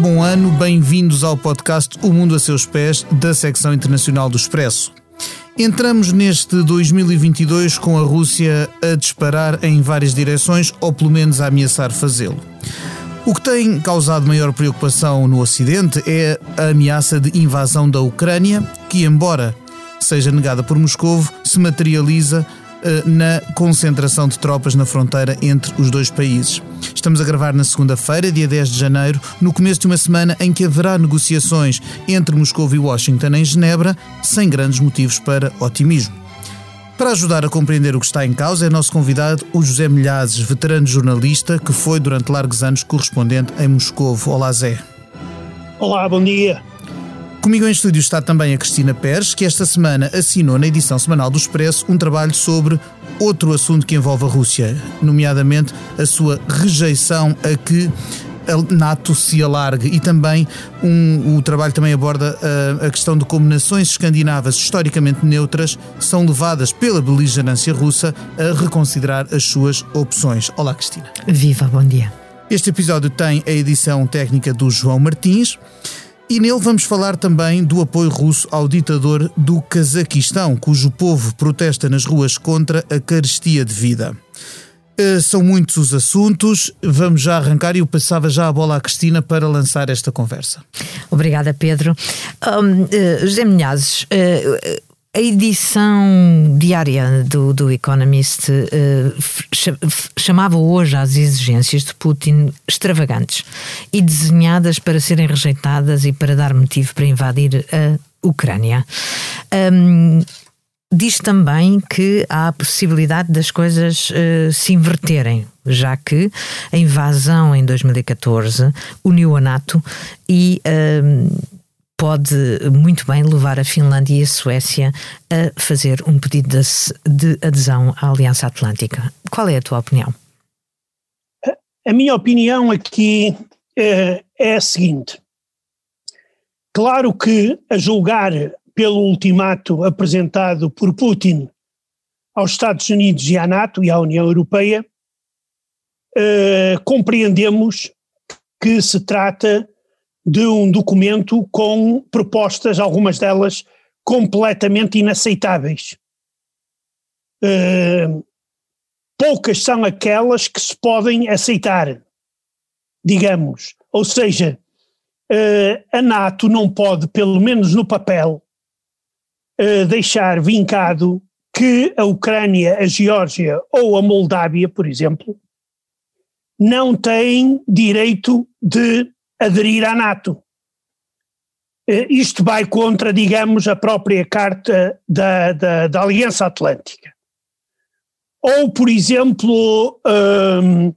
Bom ano, bem-vindos ao podcast O Mundo a Seus Pés, da secção internacional do Expresso. Entramos neste 2022 com a Rússia a disparar em várias direções, ou pelo menos a ameaçar fazê-lo. O que tem causado maior preocupação no Ocidente é a ameaça de invasão da Ucrânia, que, embora seja negada por Moscovo, se materializa na concentração de tropas na fronteira entre os dois países. Estamos a gravar na segunda-feira, dia 10 de janeiro, no começo de uma semana em que haverá negociações entre Moscou e Washington em Genebra, sem grandes motivos para otimismo. Para ajudar a compreender o que está em causa, é nosso convidado o José Milhazes, veterano jornalista que foi durante largos anos correspondente em Moscou. Olá, Zé. Olá, bom dia. Comigo em estúdio está também a Cristina Pérez, que esta semana assinou na edição semanal do Expresso um trabalho sobre outro assunto que envolve a Rússia, nomeadamente a sua rejeição a que a NATO se alargue e também um, o trabalho também aborda a, a, questão de como nações escandinavas historicamente neutras são levadas pela beligerância russa a reconsiderar as suas opções. Olá, Cristina. Viva, bom dia. Este episódio tem a edição técnica do João Martins. E nele vamos falar também do apoio russo ao ditador do Cazaquistão, cujo povo protesta nas ruas contra a carestia de vida. Uh, são muitos os assuntos, vamos já arrancar e eu passava já a bola à Cristina para lançar esta conversa. Obrigada, Pedro. Um, uh, José Minhazes, uh, a edição diária do, do Economist uh, chamava hoje as exigências de Putin extravagantes e desenhadas para serem rejeitadas e para dar motivo para invadir a Ucrânia. Um, diz também que há a possibilidade das coisas uh, se inverterem, já que a invasão em 2014 uniu a NATO e. Uh, pode muito bem levar a Finlândia e a Suécia a fazer um pedido de, adesão à Aliança Atlântica. Qual é a tua opinião? A minha opinião aqui é, é a seguinte. Claro que, a julgar pelo ultimato apresentado por Putin aos Estados Unidos e à NATO e à União Europeia, eh, compreendemos que se trata de um documento com propostas, algumas delas completamente inaceitáveis. Uh, poucas são aquelas que se podem aceitar, digamos. Ou seja, uh, a NATO não pode, pelo menos no papel, uh, deixar vincado que a Ucrânia, a Geórgia ou a Moldávia, por exemplo, não têm direito de aderir à NATO. Eh, isto vai contra, digamos, a própria Carta da, da, da Aliança Atlântica. Ou, por exemplo, um, uh,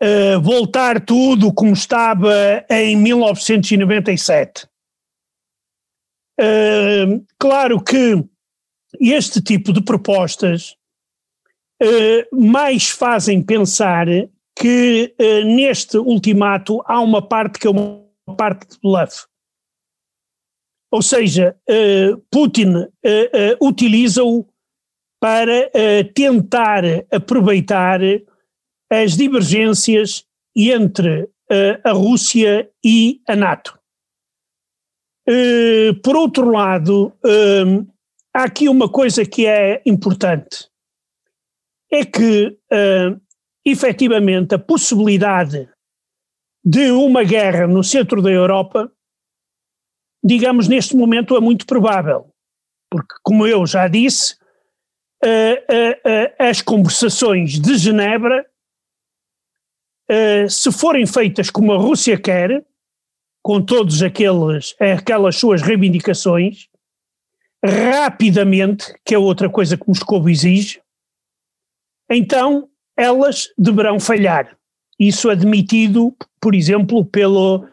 eh, voltar tudo como estava em 1997. Uh, claro que este tipo de propostas uh, mais fazem pensar que uh, neste ultimato há uma parte que é uma parte de bluff. Ou seja, uh, Putin uh, utiliza-o para tentar aproveitar as divergências entre a Rússia e a NATO. por outro lado, há aqui uma coisa que é importante. É que efetivamente a possibilidade de uma guerra no centro da Europa, digamos, neste momento é muito provável. Porque, como eu já disse, uh, uh, uh, as conversações de Genebra, se forem feitas como a Rússia quer, com todas aquelas suas reivindicações, rapidamente, que é outra coisa que Moscou exige, então elas deverão falhar. Isso admitido, por exemplo, pelo,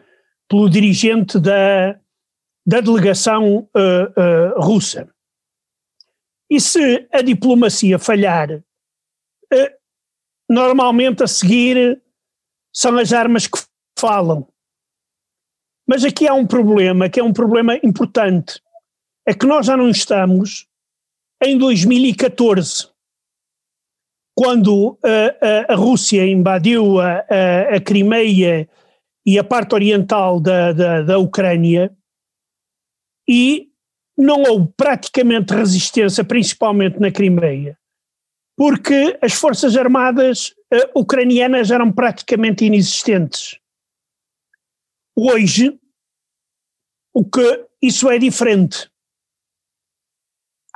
pelo dirigente da, da delegação uh, uh, russa. E se a diplomacia falhar, uh, normalmente a seguir são as armas que falam. Mas aqui há um problema, que é um problema importante. É que nós já não estamos em 2014 quando a, a, a Rússia invadiu a, a, Crimeia e a parte oriental da, da, da Ucrânia, e não houve praticamente resistência, principalmente na Crimeia, porque as forças armadas uh, ucranianas eram praticamente inexistentes. Hoje, o que isso é diferente.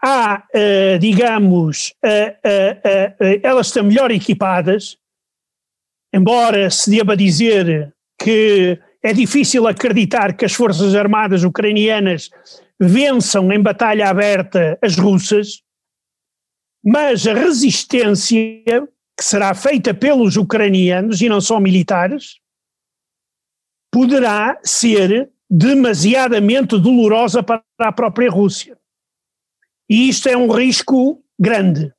Há, uh, digamos, uh, elas estão melhor equipadas, embora se deva dizer que é difícil acreditar que as forças armadas ucranianas vençam em batalha aberta as russas, mas a resistência que será feita pelos ucranianos e não só militares poderá ser demasiadamente dolorosa para a própria Rússia. E isto é um risco grande.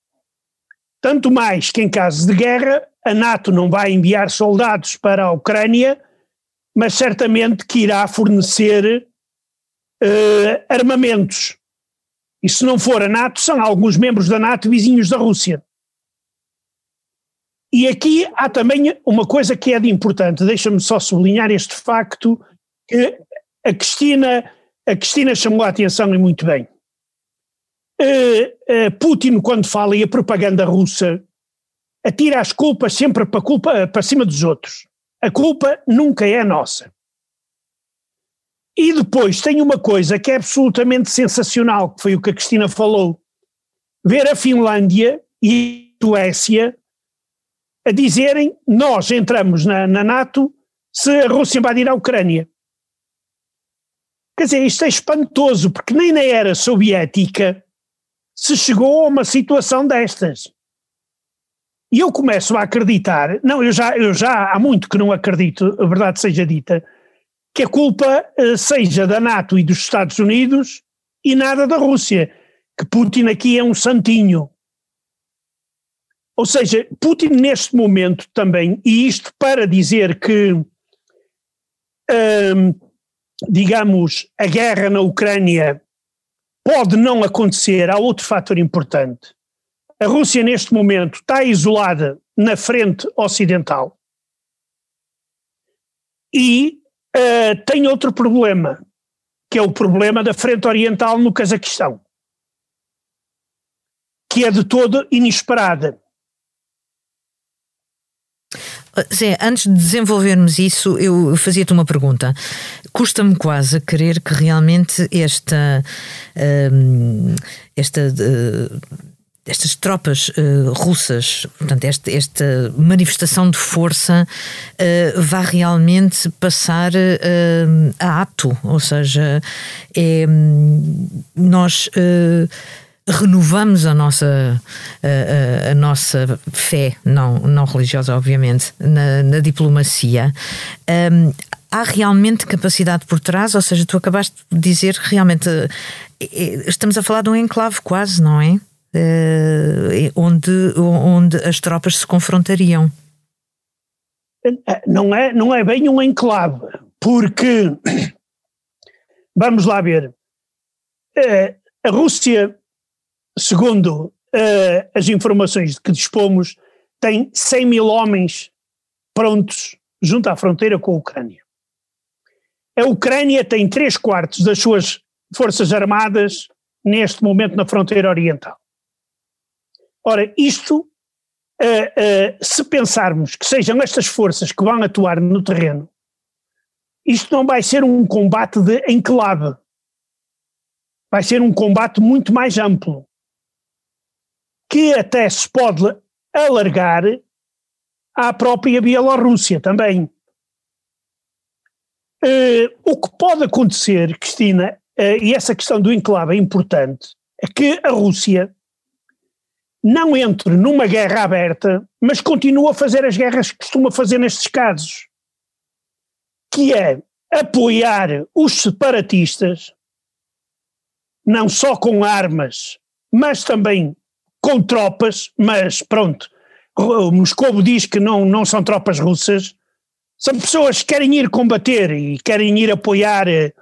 Tanto mais que, em caso de guerra, a NATO não vai enviar soldados para a Ucrânia, mas certamente que irá fornecer uh, armamentos. E se não for a NATO, são alguns membros da NATO vizinhos da Rússia. E aqui há também uma coisa que é de importante, deixa-me só sublinhar este facto, que a Cristina, a Cristina chamou a atenção e muito bem. Uh, uh, Putin, quando fala e a propaganda russa, atira as culpas sempre para, culpa, para cima dos outros. A culpa nunca é nossa. E depois tem uma coisa que é absolutamente sensacional, que foi o que a Cristina falou. Ver a Finlândia e a Suécia a dizerem nós entramos na, na NATO se a Rússia invadir a Ucrânia. Quer dizer, isto é espantoso, porque nem na era soviética se chegou a uma situação destas. E eu começo a acreditar, não, eu já, eu já há muito que não acredito, a verdade seja dita, que a culpa uh, seja da NATO e dos Estados Unidos e nada da Rússia, que Putin aqui é um santinho. Ou seja, Putin neste momento também, e isto para dizer que, hum, digamos, a guerra na Ucrânia pode não acontecer, há outro fator importante. A Rússia neste momento está isolada na frente ocidental e uh, tem outro problema, que é o problema da frente oriental no Cazaquistão, que é de todo inesperada. Zé, antes de desenvolvermos isso, eu fazia-te uma pergunta. Custa-me quase a crer que realmente esta, hum, esta estas tropas uh, russas, portanto, esta, esta, manifestação de força uh, vá realmente passar uh, a ato, ou seja, é, nós renovamos a nossa, a, a, nossa fé, não, não religiosa, obviamente, na, na diplomacia. Um, há realmente capacidade por trás? Ou seja, tu acabaste de dizer realmente estamos a falar de um enclave quase, não é? uh, onde, onde as tropas se confrontariam. Eh, não é, não é bem um enclave, porque, vamos lá ver, a Rússia, segundo uh, as informações de que dispomos, tem 100 mil homens prontos junto à fronteira com a Ucrânia. A Ucrânia tem três quartos das suas forças armadas neste momento na fronteira oriental. Ora, isto, uh, uh, se pensarmos que sejam estas forças que vão atuar no terreno, isto não vai ser um combate de enclave. Vai ser um combate muito mais amplo, que até se pode alargar à própria Bielorrússia também. Uh, o que pode acontecer, Cristina, uh, e essa questão do enclave é importante, é que a Rússia não entre numa guerra aberta, mas continua a fazer as guerras que costuma fazer nestes casos, que é apoiar os separatistas, não só com armas, mas também com tropas, mas pronto, o Moscou diz que não, não são tropas russas, são pessoas que querem ir combater e querem ir apoiar eh,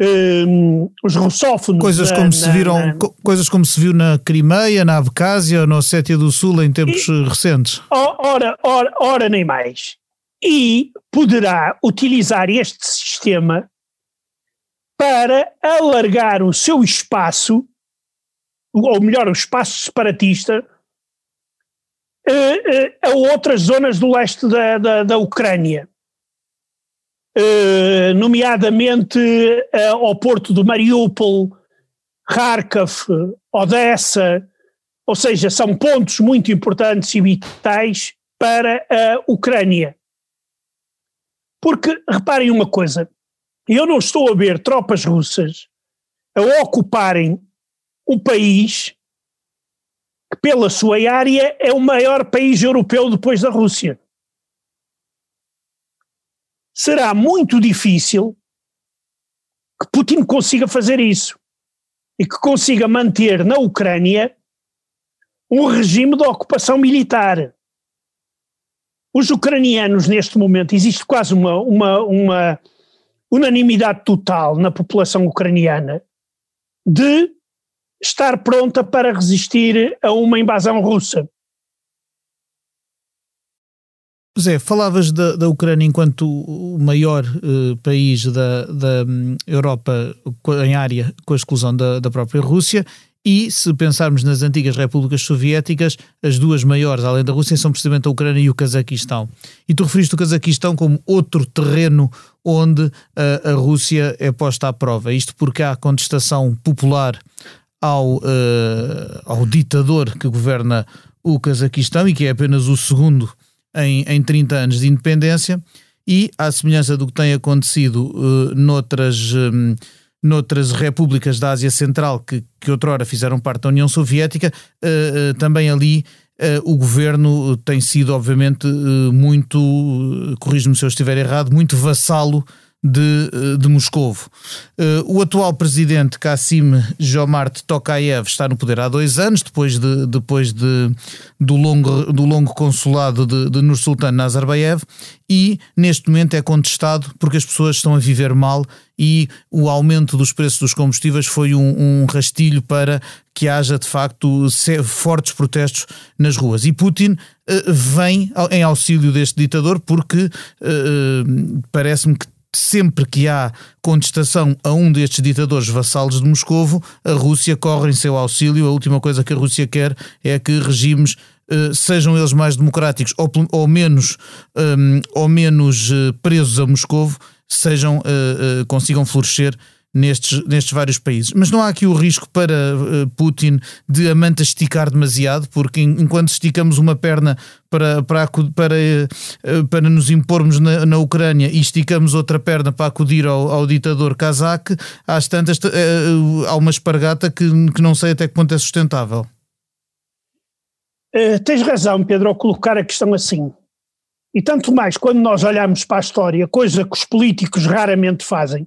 uh, os russófonos. Coisas como, na, se viram, na, coisas como se viu na Crimeia, na Abcásia ou na Ossétia do Sul em tempos e, recentes. Ora, ora, ora, nem mais. e poderá utilizar este sistema para alargar o seu espaço, ou melhor, o espaço separatista, eh, eh, a outras zonas do leste da, da, da Ucrânia. Uh, nomeadamente ao porto de Mariupol, Kharkov, Odessa, ou seja, são pontos muito importantes e vitais para a Ucrânia. Porque, reparem uma coisa, eu não estou a ver tropas russas a ocuparem um país que, pela sua área, é o maior país europeu depois da Rússia. Será muito difícil que Putin consiga fazer isso e que consiga manter na Ucrânia um regime de ocupação militar. Os ucranianos, neste momento, existe quase uma, uma, uma unanimidade total na população ucraniana de estar pronta para resistir a uma invasão russa. Zé, falavas da, da Ucrânia enquanto o maior uh, país da, da um, Europa em área, com a exclusão da, da própria Rússia, e se pensarmos nas antigas repúblicas soviéticas, as duas maiores, além da Rússia, são precisamente a Ucrânia e o Cazaquistão. E tu referiste o Cazaquistão como outro terreno onde a, a Rússia é posta à prova. Isto porque há contestação popular ao, uh, ao ditador que governa o Cazaquistão e que é apenas o segundo em, em 30 anos de independência. E, à semelhança do que tem acontecido uh, noutras. Um, noutras repúblicas da Ásia Central que, que outrora fizeram parte da União Soviética, uh, uh, também ali o governo tem sido, obviamente, muito, corrijo-me se eu estiver errado, muito vassalo de, eh, de Moscovo. Uh, o atual presidente Kassim Jomart Tokayev está no poder há dois anos, depois, de, depois de, do, longo, do longo consulado de, de Nur-Sultan Nazarbayev, e neste momento é contestado porque as pessoas estão a viver mal e o aumento dos preços dos combustíveis foi um, um rastilho para que haja de facto fortes protestos nas ruas. E Putin uh, vem em auxílio deste ditador porque parece-me que sempre que há contestação a um destes ditadores vassalos de Moscovo, a Rússia corre em seu auxílio. A última coisa que a Rússia quer é que regimes Uh, sejam eles mais democráticos ou, ou menos, um, ou menos uh, presos a Moscovo, sejam, uh, consigam florescer nestes, nestes vários países. Mas não há aqui o risco para uh, Putin de a manta esticar demasiado, porque enquanto esticamos uma perna para, para, para, uh, para nos impormos na, na Ucrânia e esticamos outra perna para acudir ao, ao ditador kazakh, às tantas uh, há uma espargata que, que não sei até que ponto é sustentável. tens razão, Pedro, ao colocar a questão assim. E tanto mais quando nós olhamos para a história, coisa que os políticos raramente fazem,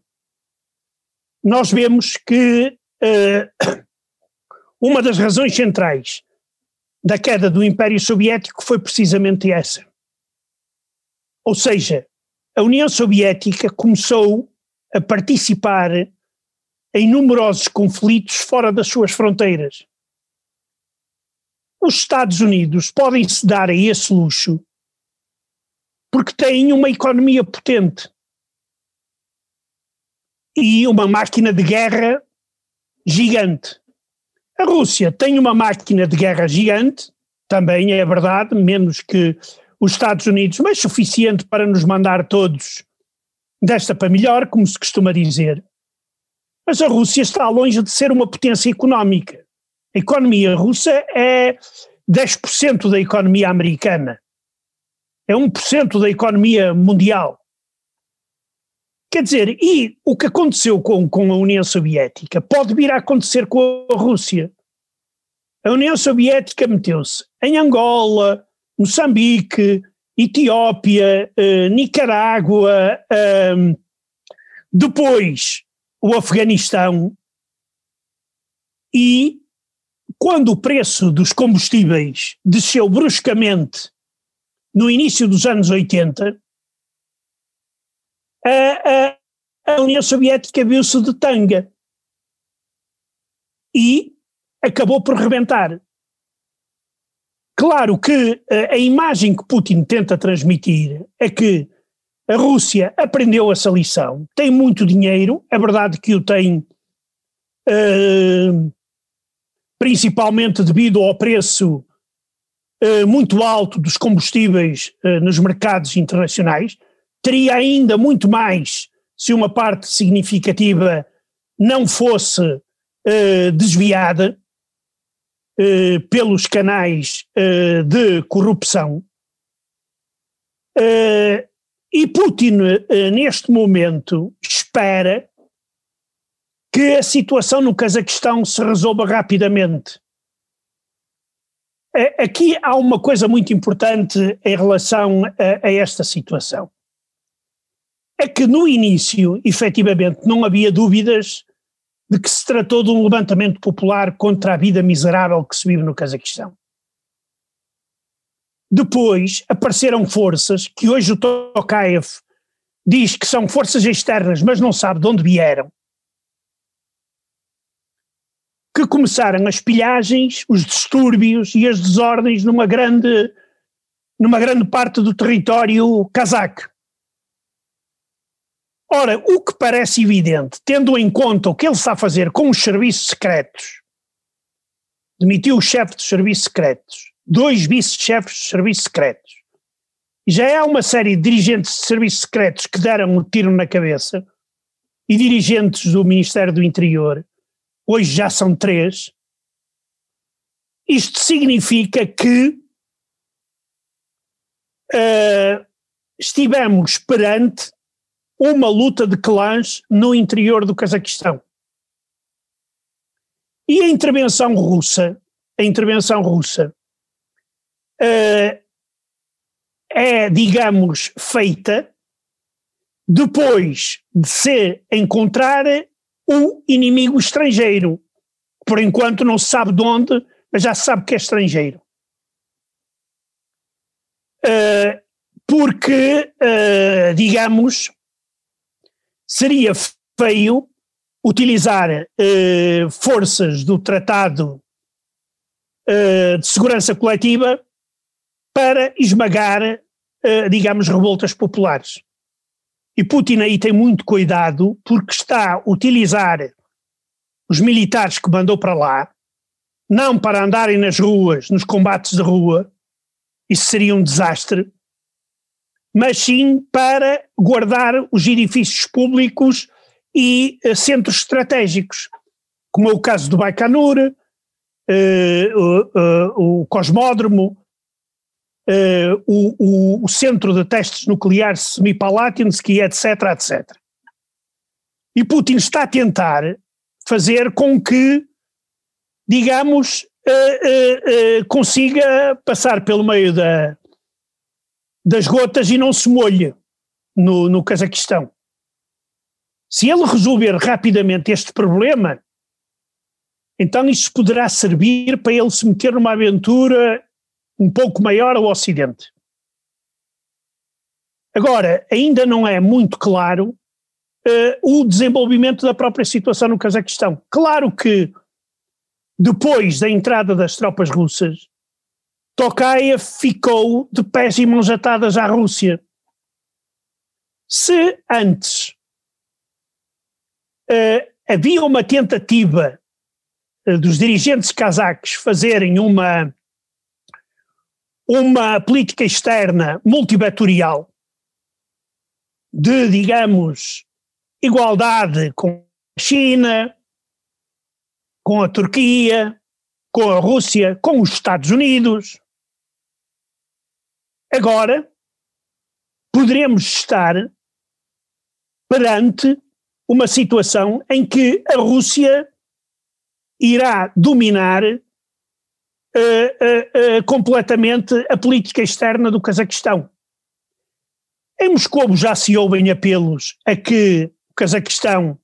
nós vemos que uh, uma das razões centrais da queda do Império Soviético foi precisamente essa. Ou seja, a União Soviética começou a participar em numerosos conflitos fora das suas fronteiras. Os Estados Unidos podem se dar a esse luxo porque têm uma economia potente e uma máquina de guerra gigante. A Rússia tem uma máquina de guerra gigante, também é verdade, menos que os Estados Unidos, mas suficiente para nos mandar todos desta para melhor, como se costuma dizer. Mas a Rússia está longe de ser uma potência económica. A economia russa é 10% da economia americana. É 1% da economia mundial. Quer dizer, e o que aconteceu com, com a União Soviética pode vir a acontecer com a Rússia. A União Soviética meteu-se em Angola, Moçambique, Etiópia, eh, Nicarágua, eh, depois o Afeganistão, e quando o preço dos combustíveis desceu bruscamente no início dos anos 80, a, a, a União Soviética viu-se de tanga e acabou por rebentar. Claro que a, a imagem que Putin tenta transmitir é que a Rússia aprendeu essa lição, tem muito dinheiro, é verdade que o tem uh, principalmente devido ao preço uh, muito alto dos combustíveis uh, nos mercados internacionais, teria ainda muito mais se uma parte significativa não fosse desviada pelos canais de corrupção. E Putin, neste momento, espera que a situação no Cazaquistão se resolva rapidamente. Aqui há uma coisa muito importante em relação a, a esta situação. É que no início, efetivamente, não havia dúvidas de que se tratou de um levantamento popular contra a vida miserável que se vive no Cazaquistão. Depois apareceram forças que hoje o Tokayev diz que são forças externas, mas não sabe de onde vieram, que começaram as pilhagens, os distúrbios e as desordens numa grande, numa grande parte do território cazaque. Ora, o que parece evidente, tendo em conta o que ele está a fazer com os serviços secretos, demitiu o chefe dos serviços secretos, dois vice-chefes de serviços secretos. Já há uma série de dirigentes de serviços secretos que deram um tiro na cabeça e dirigentes do Ministério do Interior, hoje já são três. Isto significa que uh, estivemos perante uma luta de clãs no interior do Cazaquistão. E a intervenção russa, a intervenção russa uh, é, digamos, feita depois de se encontrar o inimigo estrangeiro. Por enquanto não se sabe de onde, mas já se sabe que é estrangeiro. Uh, porque, uh, digamos, seria feio utilizar uh, forças do Tratado de Segurança Coletiva para esmagar, uh, digamos, revoltas populares. E Putin aí tem muito cuidado porque está a utilizar os militares que mandou para lá, não para andarem nas ruas, nos combates de rua, isso seria um desastre, mas sim para guardar os edifícios públicos e uh, centros estratégicos, como é o caso do Baikonur, uh, o Cosmódromo, uh, o, o, Centro de Testes Nucleares Semipalatinsky, etc, etc. E Putin está a tentar fazer com que, digamos, uh, uh, consiga passar pelo meio da, das gotas e não se molhe no, no Cazaquistão. Se ele resolver rapidamente este problema, então isso poderá servir para ele se meter numa aventura um pouco maior ao Ocidente. Agora, ainda não é muito claro uh, o desenvolvimento da própria situação no Cazaquistão. Claro que, depois da entrada das tropas russas, Tokayev ficou de pés e mãos atadas à Rússia. Se antes uh, havia uma tentativa uh, dos dirigentes cazaques fazerem uma uma política externa multivetorial de, digamos, igualdade com a China, com a Turquia, com a Rússia, com os Estados Unidos. Agora, poderemos estar perante uma situação em que a Rússia irá dominar uh, uh, completamente a política externa do Cazaquistão. Em Moscou já se ouvem apelos a que o Cazaquistão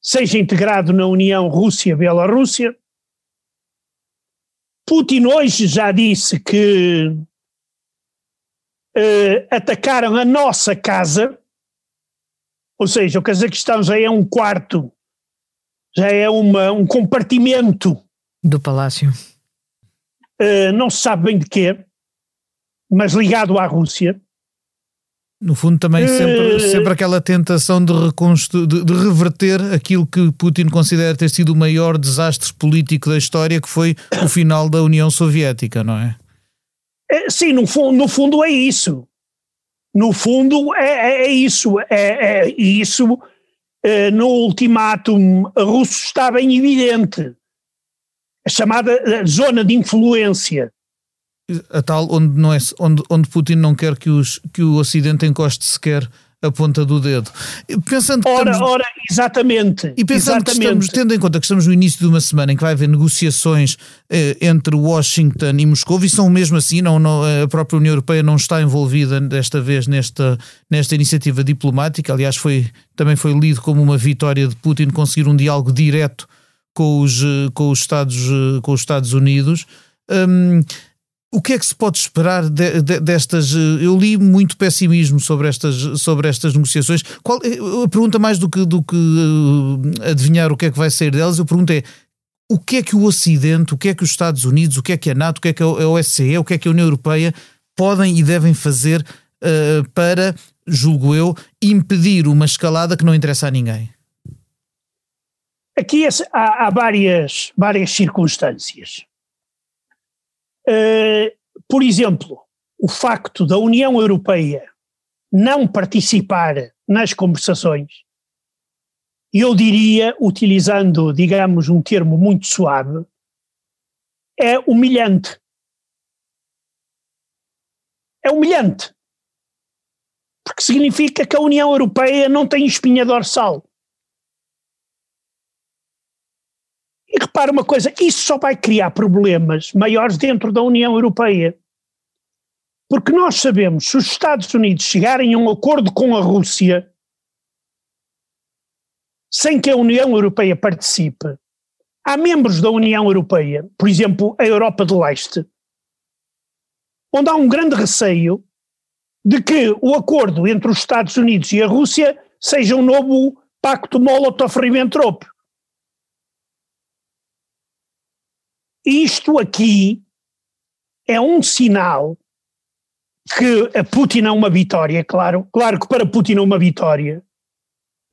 seja integrado na União Rússia-Bielorrússia. Putin hoje já disse que uh, atacaram a nossa casa, ou seja, o Cazaquistão já é um quarto, já é uma, um compartimento do palácio uh, não se sabe bem de quê, mas ligado à Rússia. No fundo, também sempre, uh, sempre aquela tentação de, de, de, reverter aquilo que Putin considera ter sido o maior desastre político da história, que foi o final da União Soviética, não é? É sim, no, no fundo é isso. No fundo é, é, é isso. É, é isso. É, no ultimátum russo está bem evidente. A chamada zona de influência a tal onde, não é, onde, onde Putin não quer que, os, que o Ocidente encoste sequer a ponta do dedo. Pensando ora, estamos, ora, exatamente. E pensando exatamente. que estamos, tendo em conta que estamos no início de uma semana em que vai haver negociações eh, entre Washington e Moscou, e são mesmo assim, não, não, a própria União Europeia não está envolvida desta vez nesta, nesta iniciativa diplomática, aliás foi, também foi lido como uma vitória de Putin conseguir um diálogo direto com os, eh, com os, Estados, eh, com os Estados Unidos. Um, o que é que se pode esperar de, de, destas? Eh, eu li muito pessimismo sobre estas, sobre estas negociações. Qual, a pergunta mais do que, do que uh, adivinhar o que é que vai sair delas, eu pergunto é o que é que o Ocidente, o que é que os Estados Unidos, o que é que a NATO, o que é que a OSCE, o que é que a União Europeia podem e devem fazer uh, para, julgo eu, impedir uma escalada que não interessa a ninguém? Aqui há, há várias, várias circunstâncias. Uh, por exemplo, o facto da União Europeia não participar nas conversações, eu diria, utilizando, digamos, um termo muito suave, é humilhante. É humilhante. Porque significa que a União Europeia não tem espinha dorsal. E repara uma coisa, isso só vai criar problemas maiores dentro da União Europeia. Porque nós sabemos, se os Estados Unidos chegarem a um acordo com a Rússia, sem que a União Europeia participe, há membros da União Europeia, por exemplo, a Europa do Leste, onde há um grande receio de que o acordo entre os Estados Unidos e a Rússia seja um novo pacto Molotov-Ribbentrop. Isto aqui é um sinal que a Putin é uma vitória, claro, claro que para Putin é uma vitória,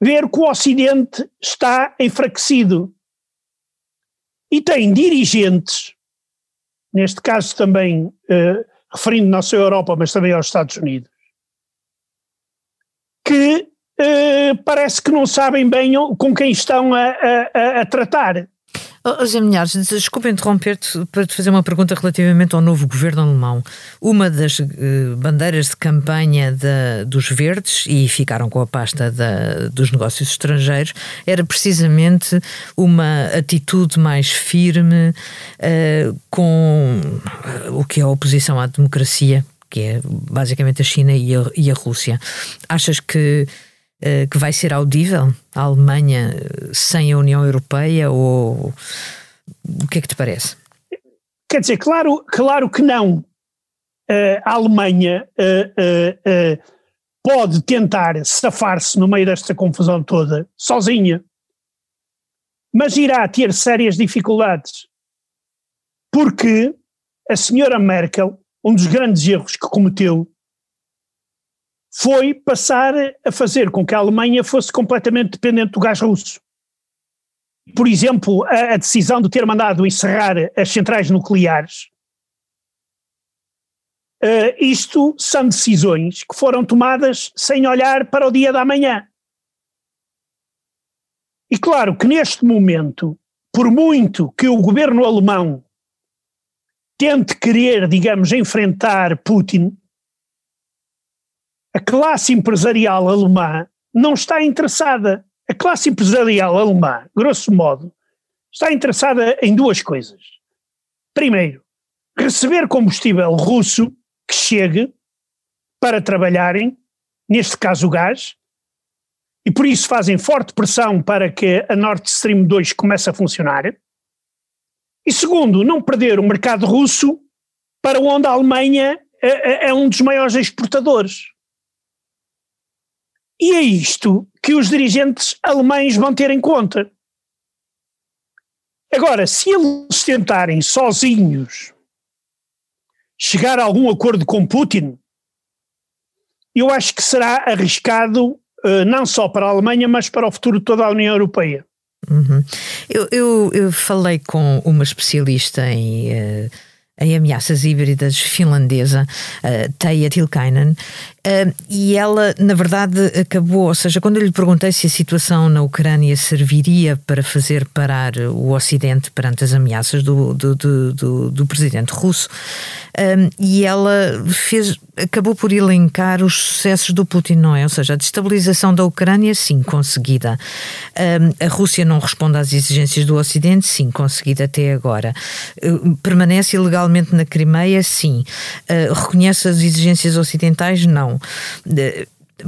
ver que o Ocidente está enfraquecido. E tem dirigentes, neste caso também eh, referindo não só à Europa, mas também aos Estados Unidos, que eh, parece que não sabem bem com quem estão a, a, a tratar. Oh, José Milhares, desculpa interromper-te para te fazer uma pergunta relativamente ao novo governo alemão. Uma das uh, bandeiras de campanha dos verdes, e ficaram com a pasta da, dos negócios estrangeiros, era precisamente uma atitude mais firme uh, com uh, o que é a oposição à democracia, que é basicamente a China e a, e a Rússia. Achas que eh, que vai ser audível a Alemanha eh, sem a União Europeia ou o que é que te parece? Quer dizer, claro, claro que não. Uh, a Alemanha pode tentar safar-se no meio desta confusão toda, sozinha, mas irá ter sérias dificuldades. Porque a senhora Merkel, um dos grandes erros que cometeu foi passar a fazer com que a Alemanha fosse completamente dependente do gás russo. Por exemplo, a, a decisão de ter mandado encerrar as centrais nucleares. Uh, isto são decisões que foram tomadas sem olhar para o dia da manhã. E claro que neste momento, por muito que o governo alemão tente querer, digamos, enfrentar Putin, a classe empresarial alemã não está interessada. A classe empresarial alemã, grosso modo, está interessada em duas coisas. Primeiro, receber combustível russo que chegue para trabalharem, neste caso o gás, e por isso fazem forte pressão para que a Nord Stream 2 comece a funcionar. E segundo, não perder o mercado russo para onde a Alemanha é, é, um dos maiores exportadores. E é isto que os dirigentes alemães vão ter em conta. Agora, se eles tentarem sozinhos chegar a algum acordo com Putin, eu acho que será arriscado não só para a Alemanha, mas para o futuro de toda a União Europeia. Uhum. Eu, eu, eu, falei com uma especialista em. Uh, em ameaças híbridas finlandesa, uh, Teija Tilkainen, Uh, e ela, na verdade, acabou, ou seja, quando eu lhe perguntei se a situação na Ucrânia serviria para fazer parar o Ocidente perante as ameaças do, do, do, do, do presidente russo, uh, e ela fez, acabou por elencar os sucessos do Putin, não é? Ou seja, a destabilização da Ucrânia, sim, conseguida. Uh, a Rússia não responde às exigências do Ocidente, sim, conseguida até agora. permanece ilegalmente na Crimeia, sim. reconhece as exigências ocidentais, não.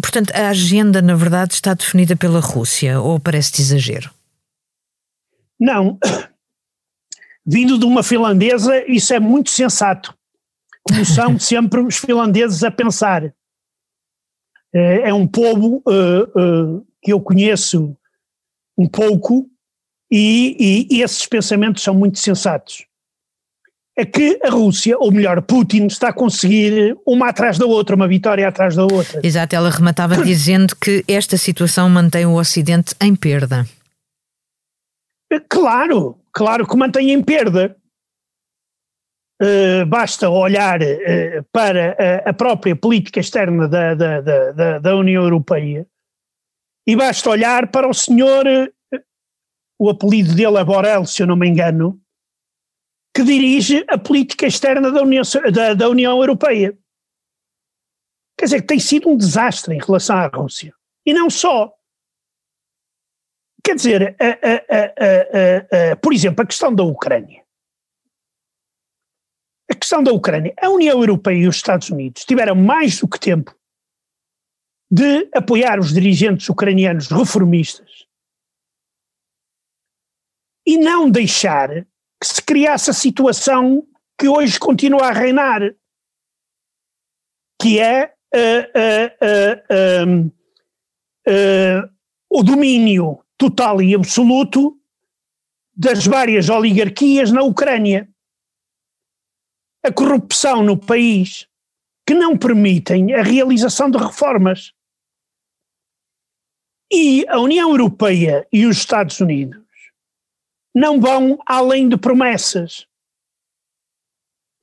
Portanto, a agenda, na verdade, está definida pela Rússia, ou parece-te exagero? Não. Vindo de uma finlandesa, isso é muito sensato. Como são sempre os finlandeses a pensar. É, é um povo uh, uh, que eu conheço um pouco e, e esses pensamentos são muito sensatos é que a Rússia, ou melhor, Putin, está a conseguir uma atrás da outra, uma vitória atrás da outra. Exato, ela rematava dizendo que esta situação mantém o Ocidente em perda. Claro, claro que mantém em perda. Uh, basta olhar uh, para a, a, própria política externa da, da, da, da, União Europeia e basta olhar para o senhor, uh, o apelido dele é Borel, se eu não me engano, que dirige a política externa da União, da, da União Europeia. Quer dizer, tem sido um desastre em relação à Rússia. E não só. Quer dizer, a, a, a, por exemplo, a questão da Ucrânia. A questão da Ucrânia. A União Europeia e os Estados Unidos tiveram mais do que tempo de apoiar os dirigentes ucranianos reformistas e não deixar que se criasse a situação que hoje continua a reinar, que é uh, uh, uh, o domínio total e absoluto das várias oligarquias na Ucrânia. A corrupção no país que não permitem a realização de reformas. E a União Europeia e os Estados Unidos não vão além de promessas.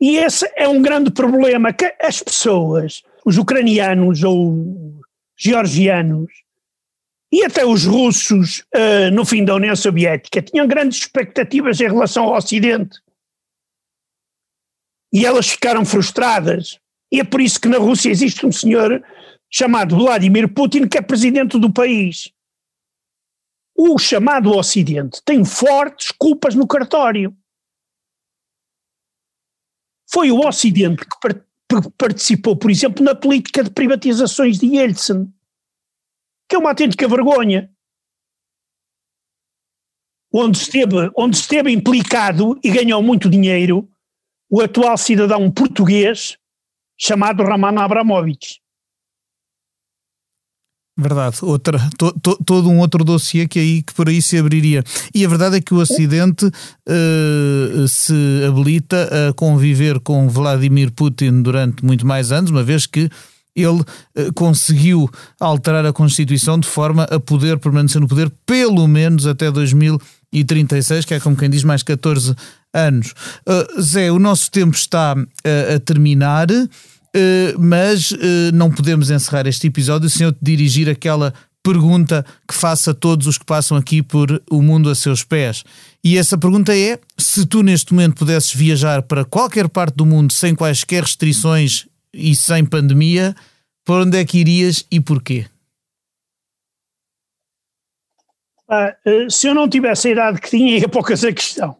E esse é um grande problema que as pessoas, os ucranianos ou georgianos, e até os russos uh, no fim da União Soviética tinham grandes expectativas em relação ao Ocidente. E elas ficaram frustradas. E é por isso que na Rússia existe um senhor chamado Vladimir Putin, que é presidente do país o chamado Ocidente tem fortes culpas no cartório. Foi o Ocidente que participou, por exemplo, na política de privatizações de Yeltsin, que é uma autêntica vergonha. Onde esteve, onde esteve implicado e ganhou muito dinheiro o atual cidadão português chamado Roman Abramovich. Verdade, outra, to, to, todo um outro dossiê que aí que por aí se abriria. E a verdade é que o Ocidente uh, se habilita a conviver com Vladimir Putin durante muito mais anos, uma vez que ele uh, conseguiu alterar a Constituição de forma a poder permanecer no poder pelo menos até 2036, que é como quem diz mais 14 anos. Uh, Zé, o nosso tempo está a terminar. Eh, mas eh, não podemos encerrar este episódio sem eu te dirigir aquela pergunta que faço a todos os que passam aqui por o mundo a seus pés. E essa pergunta é: se tu neste momento pudesses viajar para qualquer parte do mundo sem quaisquer restrições e sem pandemia, para onde é que irias e porquê? Ah, eh, se eu não tivesse a idade que tinha, ia poucas a questão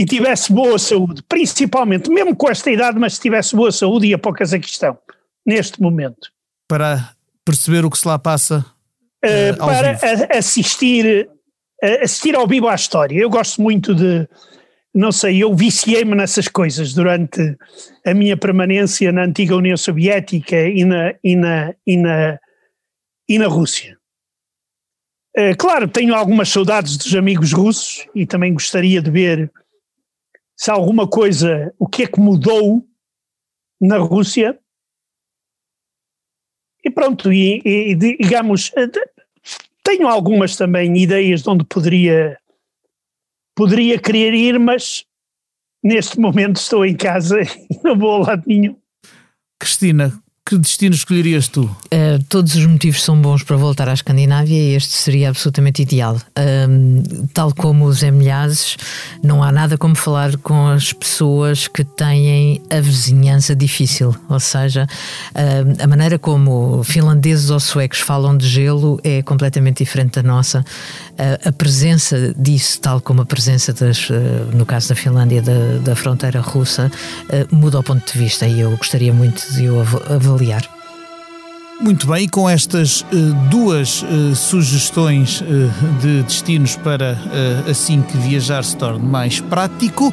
e tivesse boa saúde, principalmente, mesmo com esta idade, mas se tivesse boa saúde, ia para o Cazaquistão, neste momento. Para perceber o que se lá passa uh, para a, assistir, uh, assistir ao vivo à história. Eu gosto muito de, não sei, eu viciei-me nessas coisas durante a minha permanência na antiga União Soviética e na, e na, e na, e na Rússia. Uh, claro, tenho algumas saudades dos amigos russos e também gostaria de ver se alguma coisa, o que é que mudou na Rússia. E pronto, e, e digamos, eh, tenho algumas também ideias de onde poderia, poderia querer ir, mas neste momento estou em casa e não vou a lado nenhum. Cristina, que destino escolherias tu? Uh, todos os motivos são bons para voltar à Escandinávia e este seria absolutamente ideal. Uh, tal como os Emilhazes, não há nada como falar com as pessoas que têm a vizinhança difícil. Ou seja, uh, a maneira como finlandeses ou suecos falam de gelo é completamente diferente da nossa. a presença disso, tal como a presença, das, no caso da Finlândia, da, da fronteira russa, muda o ponto de vista e eu gostaria muito de o avaliar avaliar. Muito bem, com estas uh, duas uh, sugestões uh, de destinos para assim que viajar se torne mais prático,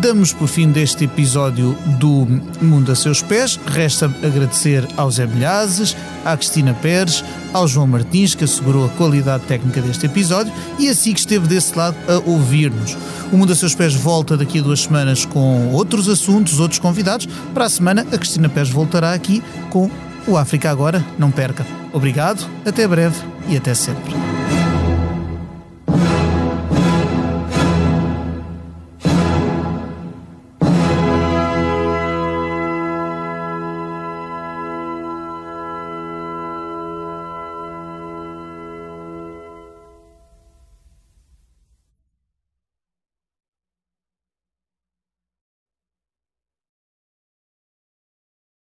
damos por fim deste episódio do Mundo a Seus Pés. Resta agradecer aos Emilhazes, à Cristina Pérez, ao João Martins, que assegurou a qualidade técnica deste episódio, e assim que esteve desse lado a ouvir-nos. O Mundo a Seus Pés volta daqui a duas semanas com outros assuntos, outros convidados. Para a semana, a Cristina Pérez voltará aqui com o África Agora. Não perca. Obrigado, até breve e até sempre.